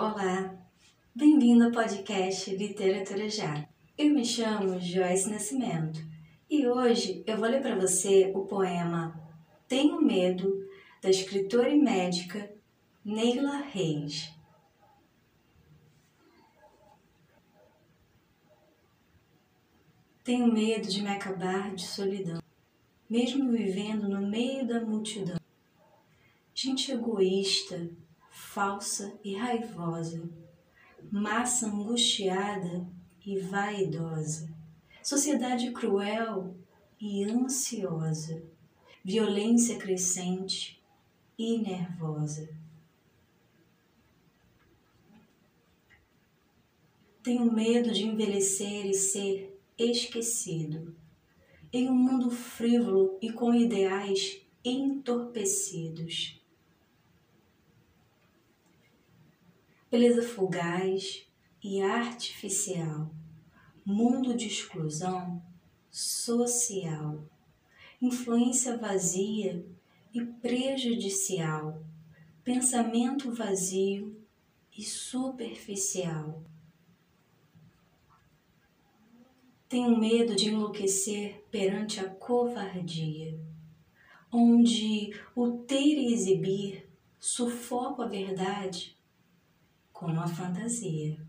Olá, bem-vindo ao podcast Literatura Já. Eu me chamo Joyce Nascimento e hoje eu vou ler para você o poema Tenho Medo da escritora e médica Neila Reis. Tenho medo de me acabar de solidão, mesmo vivendo no meio da multidão. Gente egoísta, falsa e raivosa, massa angustiada e vaidosa, sociedade cruel e ansiosa, violência crescente e nervosa. Tenho medo de envelhecer e ser esquecido em um mundo frívolo e com ideais entorpecidos. Beleza fugaz e artificial, mundo de exclusão social, influência vazia e prejudicial, pensamento vazio e superficial. Tenho medo de enlouquecer perante a covardia, onde o ter e exibir sufoca a verdade com a fantasia.